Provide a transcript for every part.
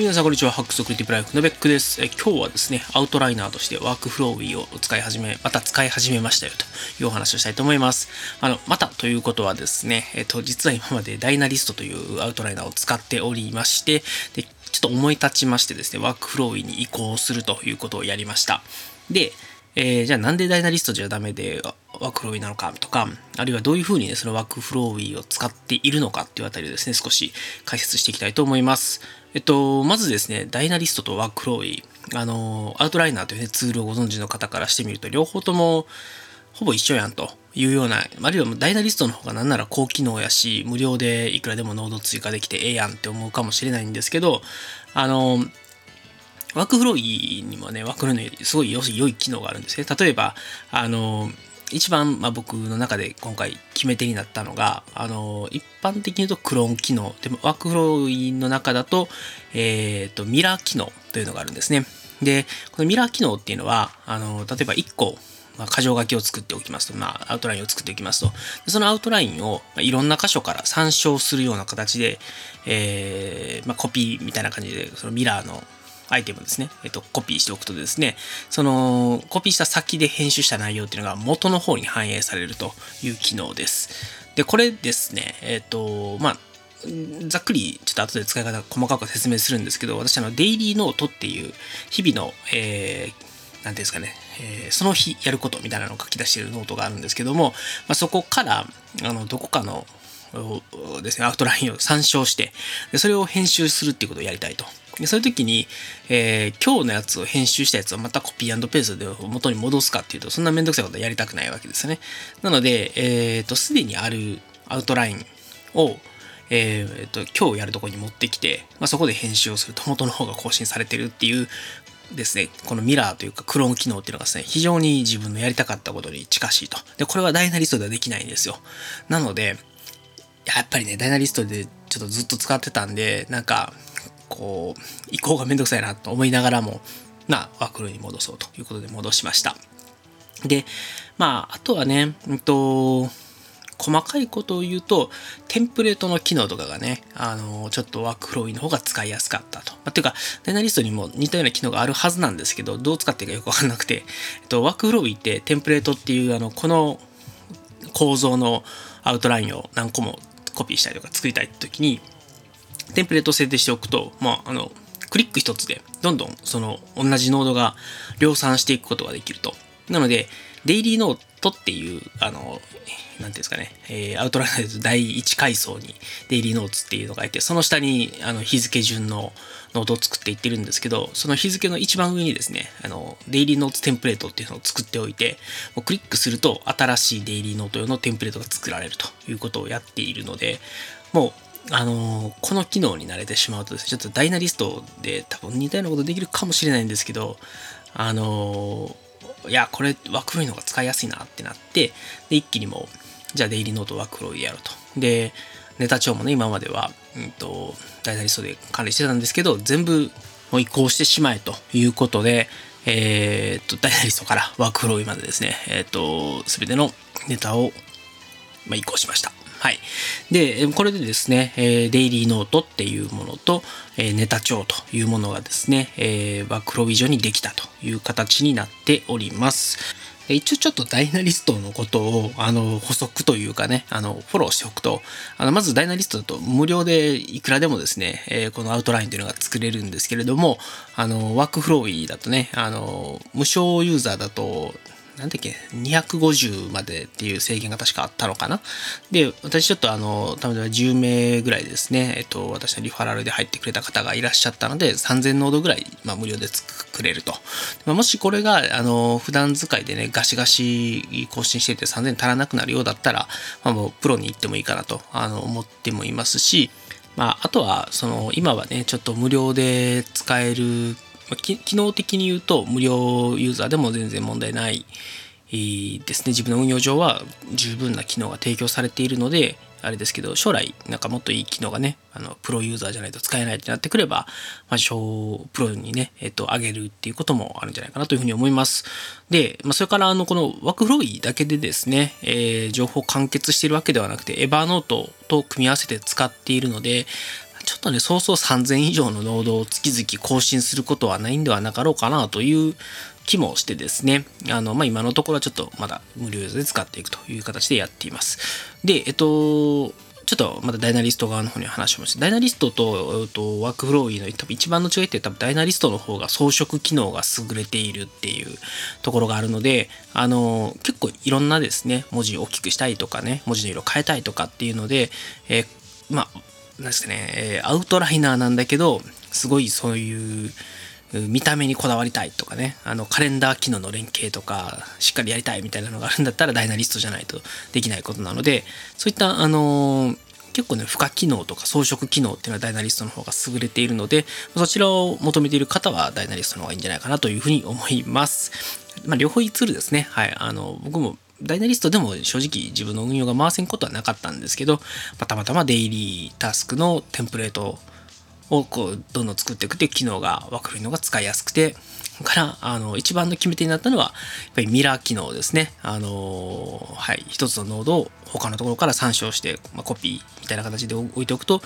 皆さんこんにちは。ハックスクリティブライフのベックです。え今日はですね、アウトライナーとしてワークフローウィーを使い始め、また使い始めましたよというお話をしたいと思います。あの、またということはですね、えっと、実は今までダイナリストというアウトライナーを使っておりまして、で、ちょっと思い立ちましてですね、ワークフローウィーに移行するということをやりました。で、えーじゃあなんでダイナリストじゃダメでワークフローウィーなのかとか、あるいはどういうふうにね、そのワークフローウィーを使っているのかっていうあたりをですね、少し解説していきたいと思います。えっと、まずですね、ダイナリストとワークフローウィー、あの、アウトライナーという、ね、ツールをご存知の方からしてみると、両方ともほぼ一緒やんというような、あるいはダイナリストの方がなんなら高機能やし、無料でいくらでもノード追加できてええやんって思うかもしれないんですけど、あの、ワークフローイにもね、ワークフローにすごい良い良い機能があるんですね。例えば、あの、一番、まあ、僕の中で今回決め手になったのが、あの、一般的に言うとクローン機能。でも、ワークフローインの中だと、えっ、と、ミラー機能というのがあるんですね。で、このミラー機能っていうのは、あの、例えば1個、まあ、箇条書きを作っておきますと、まあ、アウトラインを作っておきますと、でそのアウトラインを、まあ、いろんな箇所から参照するような形で、えーまあ、コピーみたいな感じで、そのミラーのアイテムですね、えっと、コピーしておくとですね、そのコピーした先で編集した内容っていうのが元の方に反映されるという機能です。で、これですね、えっと、まあ、ざっくりちょっと後で使い方細かく説明するんですけど、私あの、デイリーノートっていう日々の、えー、なんていうんですかね、えーその日やることみたいなのを書き出しているノートがあるんですけども、まあ、そこから、あの、どこかのですね、アウトラインを参照して、でそれを編集するっていうことをやりたいと。でそういう時に、えー今日のやつを編集したやつをまたコピーペーストで元に戻すかっていうと、そんなめんどくさいことはやりたくないわけですね。なので、えっ、と、すでにあるアウトラインを、えーと今日やるとこに持ってきて、まあ、そこで編集をすると元の方が更新されてるっていうですね、このミラーというかクローン機能っていうのがですね、非常に自分のやりたかったことに近しいと。で、これはダイナリストではできないんですよ。なので、やっぱりね、ダイナリストでちょっとずっと使ってたんで、なんか、こう、移行がめんどくさいなと思いながらも、まあ、ワークフローに戻そうということで戻しました。で、まあ、あとはね、うんと、細かいことを言うと、テンプレートの機能とかがね、あの、ちょっとワークフローの方が使いやすかったと。まあ、ていうか、ダイナリストにも似たような機能があるはずなんですけど、どう使っていいかよくわかんなくて、えっと、ワークフローってテンプレートっていう、あの、この構造のアウトラインを何個もコピーしたりとか作りたい時に、テンプレートを設定しておくと、まあ、あの、クリック一つで、どんどんその同じノードが量産していくことができると。なので、デイリーノートっていう、あの、なんていうんですかね、えーアウトライナーで第1階層にデイリーノーツっていうのがいて、その下にあの日付順のノードを作っていってるんですけど、その日付の一番上にですね、あの、デイリーノーツテンプレートっていうのを作っておいて、もうクリックすると新しいデイリーノート用のテンプレートが作られるということをやっているので、もう、あのこの機能に慣れてしまうとですね、ちょっとダイナリストで多分似たようなことできるかもしれないんですけど、あのいや、これワークフローの方が使いやすいなってなって、で、一気にもう、じゃあデイリーノートワークフローでやると。で、ネタ帳もね、今までは、うんと、ダイナリストで管理してたんですけど、全部もう移行してしまえということで、えーっと、ダイナリストからワークフローまでですね、えーっと、すべてのネタをまあ、移行しました。はい。で、これでですね、えデイリーノートっていうものと、えネタ帳というものがですね、えーワークフロー以上にできたという形になっております。一応ちょっとダイナリストのことを、あの、補足というかね、あの、フォローしておくと、あの、まずダイナリストだと無料でいくらでもですね、えーこのアウトラインというのが作れるんですけれども、あの、ワークフローだとね、あの、無償ユーザーだと、なんだっけ、250までっていう制限が確かあったのかな。で、私ちょっとあの、たまたま10名ぐらいですね、えっと、私のリファラルで入ってくれた方がいらっしゃったので、3000ノードぐらい、まあ、無料で作れると。まあ、もしこれが、あの、普段使いでね、ガシガシ更新してて3000足らなくなるようだったら、まあ、もうプロに行ってもいいかなと、あの、思ってもいますし、まあ、あとは、その、今はね、ちょっと無料で使える、まあ機能的に言うと、無料ユーザーでも全然問題ないですね、自分の運用上は十分な機能が提供されているので、あれですけど、将来なんかもっといい機能がね、あの、プロユーザーじゃないと使えないってなってくれば、まあ、小プロにね、えっと、上げるっていうこともあるんじゃないかなというふうに思います。で、まあ、それから、あの、このワークフローイだけでですね、えー情報完結しているわけではなくて、エバーノートと組み合わせて使っているので、ちょっとね、そうそう3000以上のノードを月々更新することはないんではなかろうかなという気もしてですね、あの、まあ、今のところはちょっとまだ無料で使っていくという形でやっています。で、えっと、ちょっとまだダイナリスト側の方に話しました。ダイナリストととワークフローイの多分一番の違いって多分ダイナリストの方が装飾機能が優れているっていうところがあるので、あの、結構いろんなですね、文字を大きくしたいとかね、文字の色変えたいとかっていうので、えー、まあ、なんですかね、えー、アウトライナーなんだけど、すごいそういう、見た目にこだわりたいとかね、あのカレンダー機能の連携とか、しっかりやりたいみたいなのがあるんだったらダイナリストじゃないとできないことなので、そういった、あのー、結構ね、付加機能とか装飾機能っていうのはダイナリストの方が優れているので、そちらを求めている方はダイナリストの方がいいんじゃないかなというふうに思います。まあ、両方いいツールですね。はい。あの、僕もダイナリストでも正直自分の運用が回せんことはなかったんですけど、まあ、たまたまデイリータスクのテンプレートをこうどんどん作っていくって機能が分かるのが使いやすくてからあの一番の決め手になったのはやっぱりミラー機能ですね。あのはい。一つのノードを他のところから参照して、まあ、コピーみたいな形で置いておくと、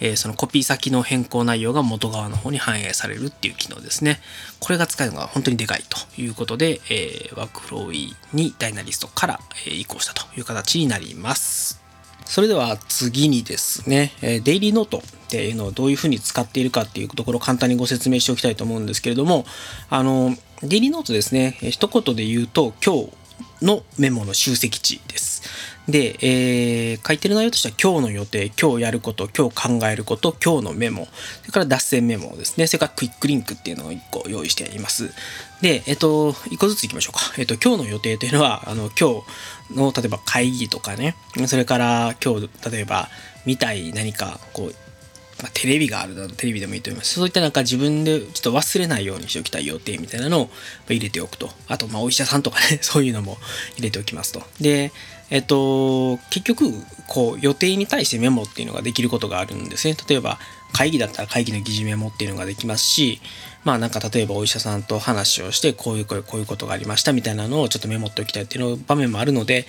えー、そのコピー先の変更内容が元側の方に反映されるっていう機能ですね。これが使えるのが本当にでかいということで、えー、ワークフロー E にダイナリストから、え、移行したという形になります。それでは次にですね、デイリーノートっていうのをどういうふうに使っているかっていうところを簡単にご説明しておきたいと思うんですけれども、あの、デイリーノートですね、一言で言うと、今日のメモの集積値です。で、えー、書いてる内容としては今日の予定、今日やること、今日考えること、今日のメモ、それから脱線メモですね、それからクイックリンクっていうのを1個用意しています。で、えっと、1個ずついきましょうか。えっと、今日の予定というのは、あの、今日の、例えば会議とかね、それから今日、例えば見たい何か、こう、まあ、テレビがあるだとテレビでもいいと思います。そういったなんか自分でちょっと忘れないようにしておきたい予定みたいなのを入れておくと。あと、まあ、お医者さんとかね、そういうのも入れておきますと。で、えっと、結局、こう、予定に対してメモっていうのができることがあるんですね。例えば、会議だったら会議の議事メモっていうのができますし、まあなんか例えばお医者さんと話をして、こういうこういうことがありましたみたいなのをちょっとメモっておきたいっていう場面もあるので、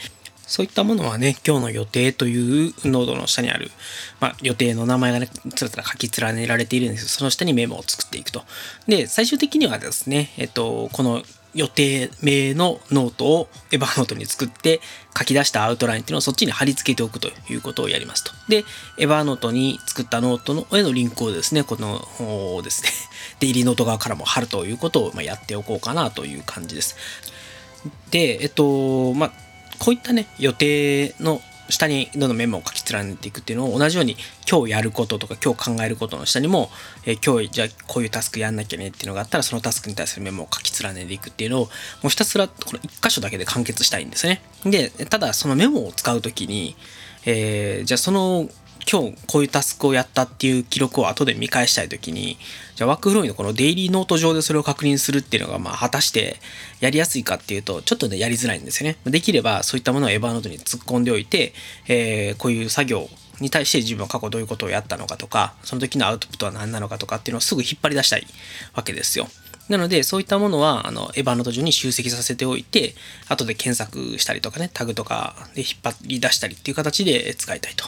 そういったものはね、今日の予定というノードの下にある、まあ、予定の名前がね、つらつら書き連ねられているんですけど、その下にメモを作っていくと。で、最終的にはですね、えっと、この予定名のノートを Evernote に作って書き出したアウトラインっていうのをそっちに貼り付けておくということをやりますと。で、Evernote に作ったノートのへのリンクをですね、このですね、デイリーノート側からも貼るということをやっておこうかなという感じです。で、えっと、まあ、こういったね、予定の下にどんどんメモを書き連ねていくっていうのを同じように今日やることとか今日考えることの下にも、えー、今日じゃあこういうタスクやんなきゃねっていうのがあったらそのタスクに対するメモを書き連ねていくっていうのをもうひたすらこの1箇所だけで完結したいんですね。で、ただそのメモを使うときに、えー、じゃあその今日こういうタスクをやったっていう記録を後で見返したいときに、じゃあワークフローのこのデイリーノート上でそれを確認するっていうのが、まあ果たしてやりやすいかっていうと、ちょっとね、やりづらいんですよね。できればそういったものをエヴァーノートに突っ込んでおいて、えー、こういう作業に対して自分は過去どういうことをやったのかとか、その時のアウトプットは何なのかとかっていうのをすぐ引っ張り出したいわけですよ。なので、そういったものは、あの、エヴァノート上に集積させておいて、後で検索したりとかね、タグとかで引っ張り出したりっていう形で使いたいと。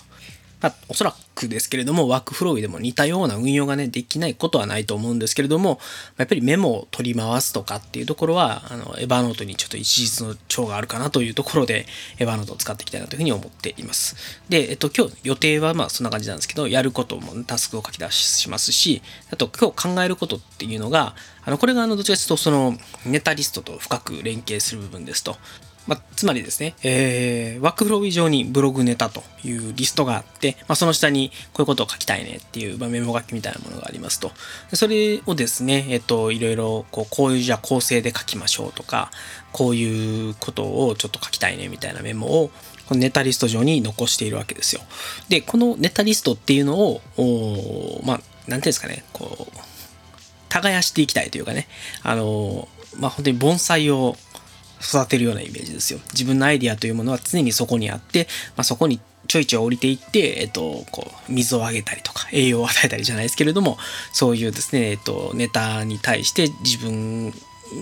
まあ、おそらくですけれども、ワークフローでも似たような運用がね、できないことはないと思うんですけれども、やっぱりメモを取り回すとかっていうところは、あの、エヴァノートにちょっと一日の長があるかなというところで、エヴァノートを使っていきたいなというふうに思っています。で、えっと、今日予定はまあそんな感じなんですけど、やることもタスクを書き出しますし、あと今日考えることっていうのが、あの、これがあの、どちらかというとその、ネタリストと深く連携する部分ですと。まあ、つまりですね、えー、ワークフロー以上にブログネタというリストがあって、まあ、その下にこういうことを書きたいねっていう、まあ、メモ書きみたいなものがありますと。それをですね、えっと、いろいろこう、こういうじゃあ構成で書きましょうとか、こういうことをちょっと書きたいねみたいなメモを、このネタリスト上に残しているわけですよ。で、このネタリストっていうのを、まあ、なんていうんですかね、こう、耕していきたいというかね、あの、まあ、本当に盆栽を育てるようなイメージですよ。自分のアイディアというものは常にそこにあって、まあ、そこにちょいちょい降りていって、えっと、こう、水をあげたりとか、栄養を与えたりじゃないですけれども、そういうですね、えっと、ネタに対して自分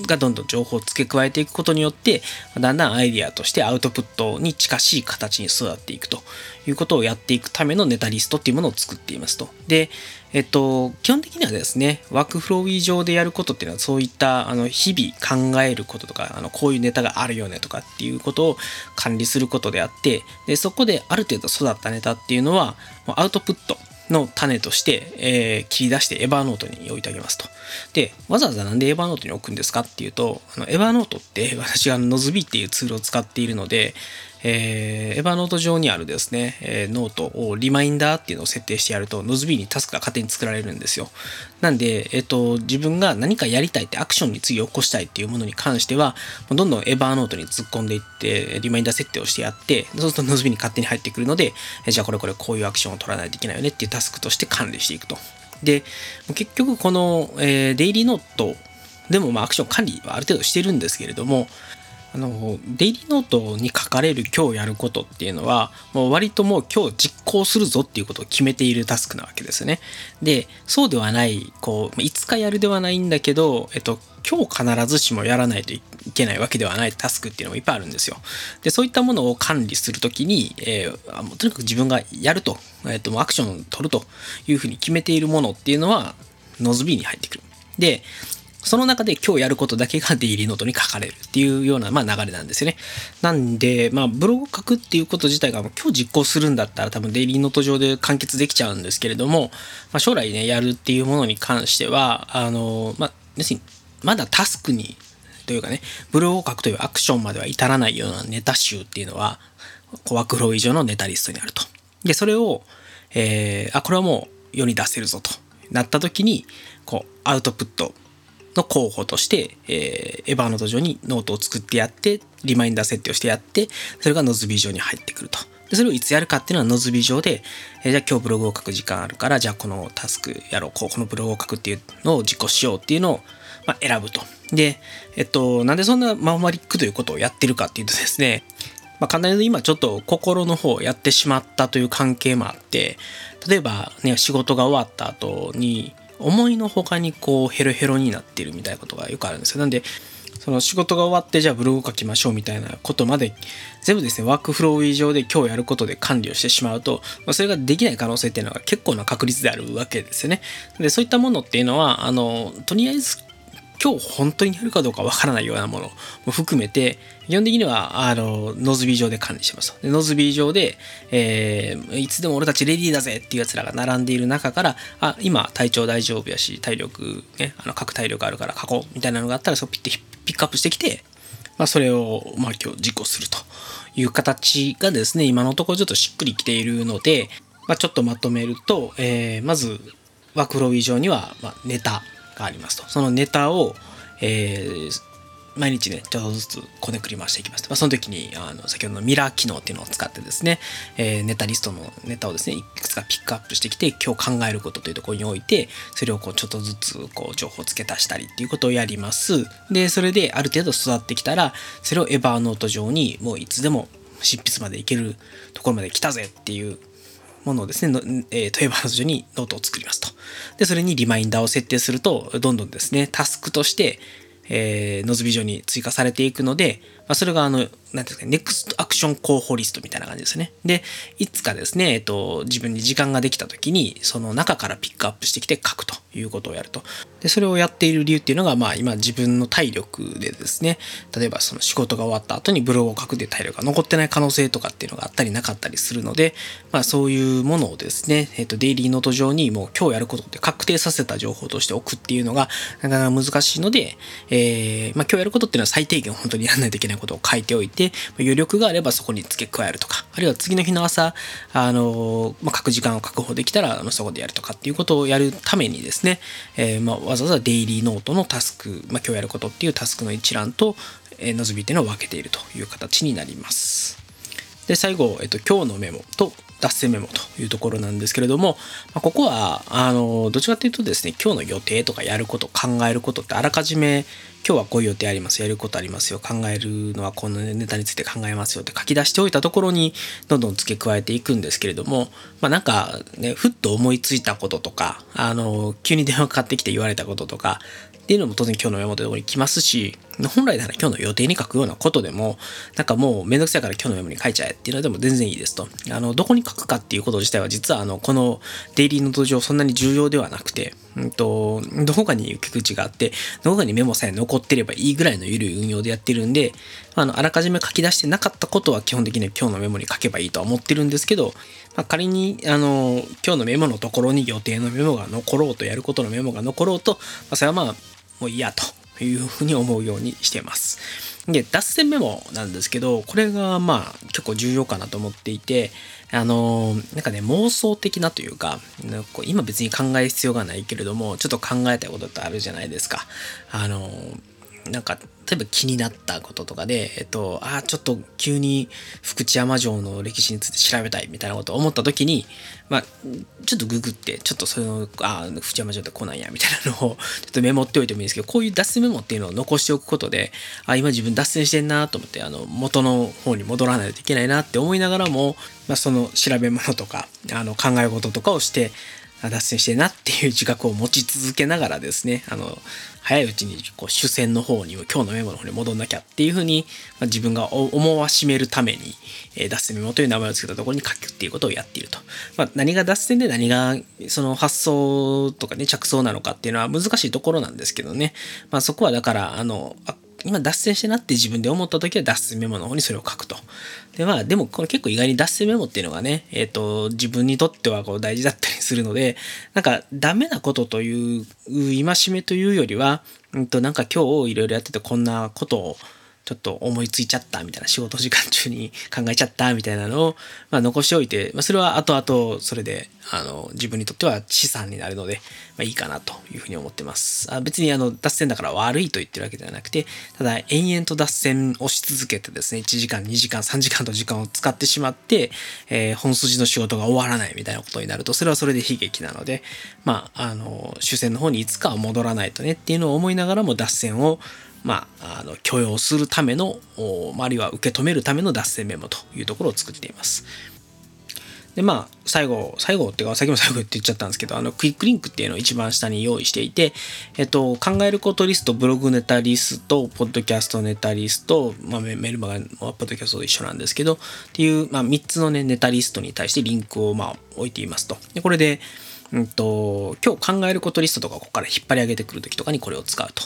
がどんどん情報を付け加えていくことによってだんだんアイディアとしてアウトプットに近しい形に育っていくということをやっていくためのネタリストっていうものを作っていますと。で、えっと、基本的にはですね、 WorkFlowy 上でやることっていうのは、そういったあの日々考えることとか、あのこういうネタがあるよねとかっていうことを管理することであって、でそこである程度育ったネタっていうのは、アウトプットの種として、えー、切り出して Evernote に置いてあげますと。で、わざわざなんで Evernote に置くんですかっていうと、あの Evernote って私が Nozbe っていうツールを使っているので、えー、 Evernote 上にあるですね、えー、ノートをリマインダーっていうのを設定してやると、 Nozbe にタスクが勝手に作られるんですよ。なんで、えっ、ー、と、自分が何かやりたいってアクションに次起こしたいっていうものに関しては、どんどんエヴァーノートに突っ込んでいって、リマインダー設定をしてやって、そうするとノズビーに勝手に入ってくるので、えじゃあこれこれこういうアクションを取らないといけないよねっていうタスクとして管理していくと。で、結局この、えー、デイリーノートでもまあアクション管理はある程度してるんですけれども、あのデイリーノートに書かれる今日やることっていうのはもう割ともう今日実行するぞっていうことを決めているタスクなわけですね。でそうではないこういつかやるではないんだけど、えっと、今日必ずしもやらないといけないわけではないタスクっていうのもいっぱいあるんですよ。でそういったものを管理するときに、えー、とにかく自分がやると,、えっと、アクションを取るというふうに決めているものっていうのはノズビーに入ってくる。でその中で今日やることだけがデイリーノートに書かれるっていうような、まあ、流れなんですよね。なんで、まあ、ブログを書くっていうこと自体が今日実行するんだったら多分デイリーノート上で完結できちゃうんですけれども、まあ、将来ね、やるっていうものに関しては、あの、まあ、要するに、まだタスクに、というかね、ブログを書くというアクションまでは至らないようなネタ集っていうのは、 WorkFlowy 上のネタリストにあると。で、それを、えー、あ、これはもう世に出せるぞとなった時に、こう、アウトプットの候補として、えー、 Evernote 上にノートを作ってやって、リマインダー設定をしてやって、それが Nozbe 上に入ってくると。で、それをいつやるかっていうのはノズビー上で、えー、じゃあ今日ブログを書く時間あるから、じゃあこのタスクやろう、こ、このブログを書くっていうのを実行しようっていうのを、まあ、選ぶと。で、えっと、なんでそんなママリックということをやってるかっていうと ですね、まあ、簡単に今ちょっと心の方をやってしまったという関係もあって、例えばね、仕事が終わった後に、思いのほかにこうヘロヘロになってるみたいなことがよくあるんですよ。なんでその仕事が終わってじゃあブログを書きましょうみたいなことまで全部ですねワークフロー以上で今日やることで管理をしてしまうと、ま、それができない可能性っていうのが結構な確率であるわけですよね。でそういったものっていうのはあのとりあえず今日本当にやるかどうかわからないようなものも含めて、基本的には、あの、ノズビー上で管理しますでノズビー上で、えー、いつでも俺たちレディーだぜっていうやつらが並んでいる中から、あ、今体調大丈夫やし、体力、ね、あの、各体力あるから書こうみたいなのがあったら、そうピッてピックアップしてきて、まあ、それを、まあ、今日実行すると。いう形がですね、今のところちょっとしっくりきているので、まあ、ちょっとまとめると、えー、まず、ワークフロー以上には、まあ、ネタ、がありますと。そのネタを、えー、毎日ね、ちょっとずつこねくり回していきますまあ、その時に、あの、先ほどのミラー機能っていうのを使ってですね、えー、ネタリストのネタをですね、いくつかピックアップしてきて、今日考えることというところにおいて、それをこう、ちょっとずつ、こう、情報を付け足したりっていうことをやります。で、それである程度育ってきたら、それを Evernote 上に、もういつでも執筆までいけるところまで来たぜっていうものをですね、えー、問い合わせにノートを作りますと。で、それにリマインダーを設定すると、どんどんですね、タスクとして、えー、 Nozbe 上に追加されていくので、まあ、それがあの、なんですか、ネクストアクション候補リストみたいな感じですね。で、いつかですね、えっと、自分に時間ができた時に、その中からピックアップしてきて書くということをやると。で、それをやっている理由っていうのが、まあ今自分の体力でですね、例えばその仕事が終わった後にブログを書くで体力が残ってない可能性とかっていうのがあったりなかったりするので、まあそういうものをですね、えっと、デイリーノート上にもう今日やることって確定させた情報として置くっていうのがなかなか難しいので、えー、まあ今日やることっていうのは最低限本当にやらないといけないことを書いておいて、余力があればそこに付け加えるとか、あるいは次の日の朝、あの、まあ、書く時間を確保できたら、そこでやるとかっていうことをやるためにですね、えー、まあわざわざデイリーノートのタスク、まあ、今日やることっていうタスクの一覧と、えー、ノズビっていうのを分けているという形になります。で、最後、えっと、今日のメモと脱線メモというところなんですけれども、まあ、ここは、あの、どちらかというとですね、今日の予定とかやること、考えることってあらかじめ、今日はこういう予定あります、やることありますよ、考えるのはこのネタについて考えますよって書き出しておいたところに、どんどん付け加えていくんですけれども、まあなんかね、ふっと思いついたこととか、あの、急に電話かかってきて言われたこととか、っていうのも当然今日のメモというところに来ますし、本来なら今日の予定に書くようなことでも、なんかもうめんどくさいから今日のメモに書いちゃえっていうのでも全然いいですと。あの、どこに書くかっていうこと自体は実はあの、このデイリーノート上そんなに重要ではなくて、うんと、どこかに行き口があって、どこかにメモさえ残ってればいいぐらいの緩い運用でやってるんで、あの、あらかじめ書き出してなかったことは基本的に今日のメモに書けばいいとは思ってるんですけど、まあ、仮に、あの、今日のメモのところに予定のメモが残ろうと、やることのメモが残ろうと、まあ、それはまあ、もう嫌というふうに思うようにしています。で、脱線メモなんですけど、これがまあ結構重要かなと思っていて、あの、なんかね、妄想的なというか、なんか今別に考える必要がないけれども、ちょっと考えたことってあるじゃないですか。あの、なんか例えば気になったこととかで、えっと、ああ、ちょっと急に福知山城の歴史について調べたいみたいなことを思った時に、まあ、ちょっとググって、ちょっとその、ああ、福知山城って来ないや、みたいなのを ちょっとメモっておいてもいいんですけど、こういう脱線メモっていうのを残しておくことで、あ今自分脱線してんなと思って、あの、元の方に戻らないといけないなって思いながらも、まあ、その調べ物とか、あの、考え事とかをして、脱線してなっていう自覚を持ち続けながらですね、あの、早いうちにこう主戦の方に、今日のメモの方に戻んなきゃっていうふうに、まあ、自分が思わしめるために、えー、脱線メモという名前を付けたところに書くっていうことをやっていると。まあ、何が脱線で何がその発想とかね、着想なのかっていうのは難しいところなんですけどね。まあ、そこはだから、あの、あ今脱線してなって自分で思った時は脱線メモの方にそれを書くと。で、まあ、でもこれ結構意外に脱線メモっていうのがね、えっ、ー、と、自分にとってはこう大事だったりするので、なんかダメなことという、戒めというよりは、うんと、なんか今日いろいろやっててこんなことをちょっと思いついちゃったみたいな仕事時間中に考えちゃったみたいなのを、まあ、残しておいて、まあ、それは後々それであの自分にとっては資産になるので、まあ、いいかなというふうに思ってます。あ別にあの脱線だから悪いと言ってるわけではなくてただ延々と脱線をし続けてですね1時間2時間3時間と時間を使ってしまって、えー、本筋の仕事が終わらないみたいなことになるとそれはそれで悲劇なのでまああの主戦の方にいつかは戻らないとねっていうのを思いながらも脱線をまあ、あの許容するための、あるいは受け止めるための脱線メモというところを作っています。で、まあ、最後、最後っていうか、さっきも最後って言っちゃったんですけど、あの、クイックリンクっていうのを一番下に用意していて、えっと、考えることリスト、ブログネタリスト、ポッドキャストネタリスト、まあ、メルマガポッドキャストと一緒なんですけど、っていう、まあ、3つのね、ネタリストに対してリンクを、まあ、置いていますと。で、これで、うんと、今日考えることリストとかここから引っ張り上げてくるときとかにこれを使うと。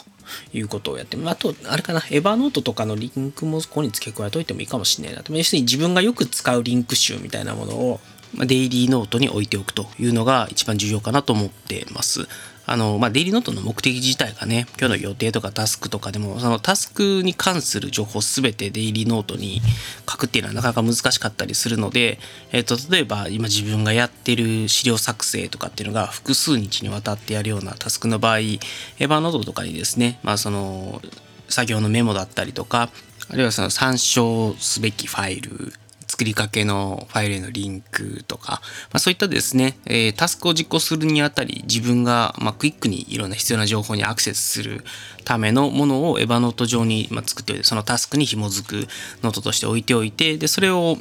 いうことをやって、あと、あれかな、エヴァノートとかのリンクもここに付け加えておいてもいいかもしれないなと。要するに自分がよく使うリンク集みたいなものを、デイリーノートに置いておくというのが一番重要かなと思ってます。あの、まあ、デイリーノートの目的自体がね、今日の予定とかタスクとかでも、そのタスクに関する情報すべてデイリーノートに書くっていうのはなかなか難しかったりするので、えっ、と、例えば今自分がやってる資料作成とかっていうのが複数日にわたってやるようなタスクの場合、エヴァノートとかにですね、まあ、その、作業のメモだったりとか、あるいはその参照すべきファイル、作りかけのファイルへのリンクとか、まあ、そういったですね、えー、タスクを実行するにあたり自分が、まあ、クイックにいろんな必要な情報にアクセスするためのものを Evernote 上に、ま作っておいてそのタスクに紐づくノートとして置いておいてでそれを、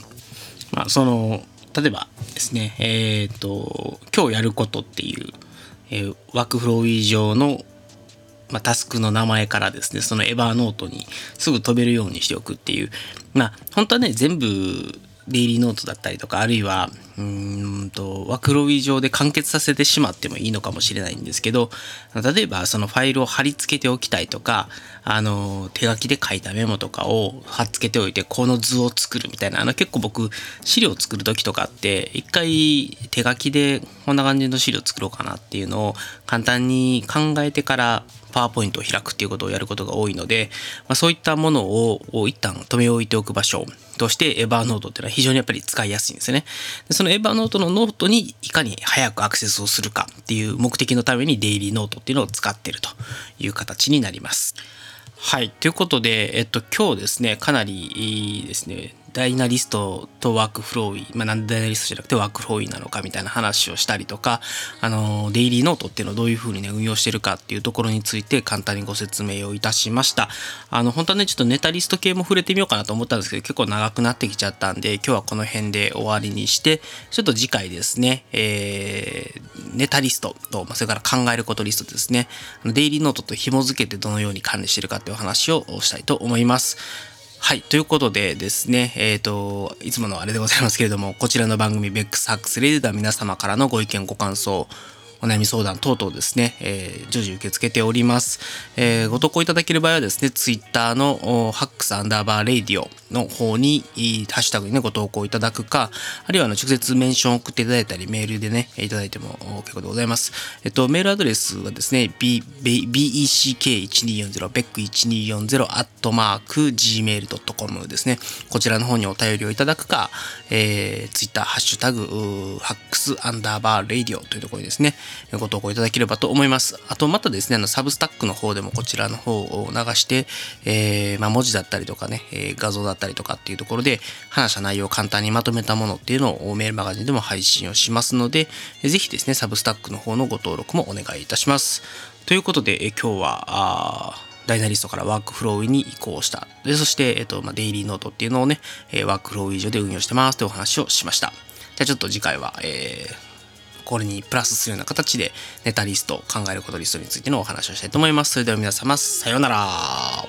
まあ、その例えばですねえっ、ー、と今日やることっていう、えー、 WorkFlowy 上のまあ、タスクの名前からですね、その Evernote にすぐ飛べるようにしておくっていう、まあ、本当はね、全部デイリーノートだったりとか、あるいは、うんと、 WorkFlowy 上で完結させてしまってもいいのかもしれないんですけど、例えばそのファイルを貼り付けておきたいとか、あの、手書きで書いたメモとかを貼っ付けておいて、この図を作るみたいな、あの結構僕、資料を作る時とかって、一回手書きでこんな感じの資料作ろうかなっていうのを簡単に考えてからパワーポイントを開くっていうことをやることが多いので、まあ、そういったものを一旦止め置いておく場所として Evernote っていうのは非常にやっぱり使いやすいんですね。でその Evernote のノートにいかに早くアクセスをするかっていう目的のためにデイリーノートっていうのを使ってるという形になります。はい。ということで、えっと、今日ですね、かなりいいですね、ダイナリストとワークフローイ、まあ、なんでダイナリストじゃなくてワークフローイなのかみたいな話をしたりとか、あの、デイリーノートっていうのをどういうふうにね、運用してるかっていうところについて簡単にご説明をいたしました。あの、本当はね、ちょっとネタリスト系も触れてみようかなと思ったんですけど、結構長くなってきちゃったんで、今日はこの辺で終わりにして、ちょっと次回ですね、えー、ネタリストと、まあそれから考えることリストですね、デイリーノートと紐付けてどのように管理してるかっていうお話をしたいと思います。はい。ということでですね、えっ、ー、と、いつものあれでございますけれども、こちらの番組、 beck's hacks radio では皆様からのご意見、ご感想、お悩み相談等々ですね、えー、随時受け付けております。えー、ご投稿いただける場合はですね、ツイッターの hacks アンダーバーレイディオの方に、ハッシュタグにね、ご投稿いただくか、あるいはあの直接メンション送っていただいたり、メールでね、いただいても結構でございます。えっと、メールアドレスはですね、beck1240、beck1240、アットマーク、gmail.com ですね。こちらの方にお便りをいただくか、えー、ツイッター、ハッシュタグ、ハックスアンダーバーレイディオというところにですね、ご投稿いただければと思います。あと、またですね、あの、サブスタックの方でもこちらの方を流して、えー、まあ、文字だったりとかね、え、画像だったりとかっていうところで、話した内容を簡単にまとめたものっていうのをメールマガジンでも配信をしますので、ぜひですね、サブスタックの方のご登録もお願いいたします。ということで、え今日は、ダイナリストからワークフローに移行した。で、そして、えっと、まあ、デイリーノートっていうのをねえ、ワークフロー以上で運用してますというお話をしました。じゃあちょっと次回は、えー、これにプラスするような形でネタリスト考えることリストについてのお話をしたいと思います。それでは皆様さようなら。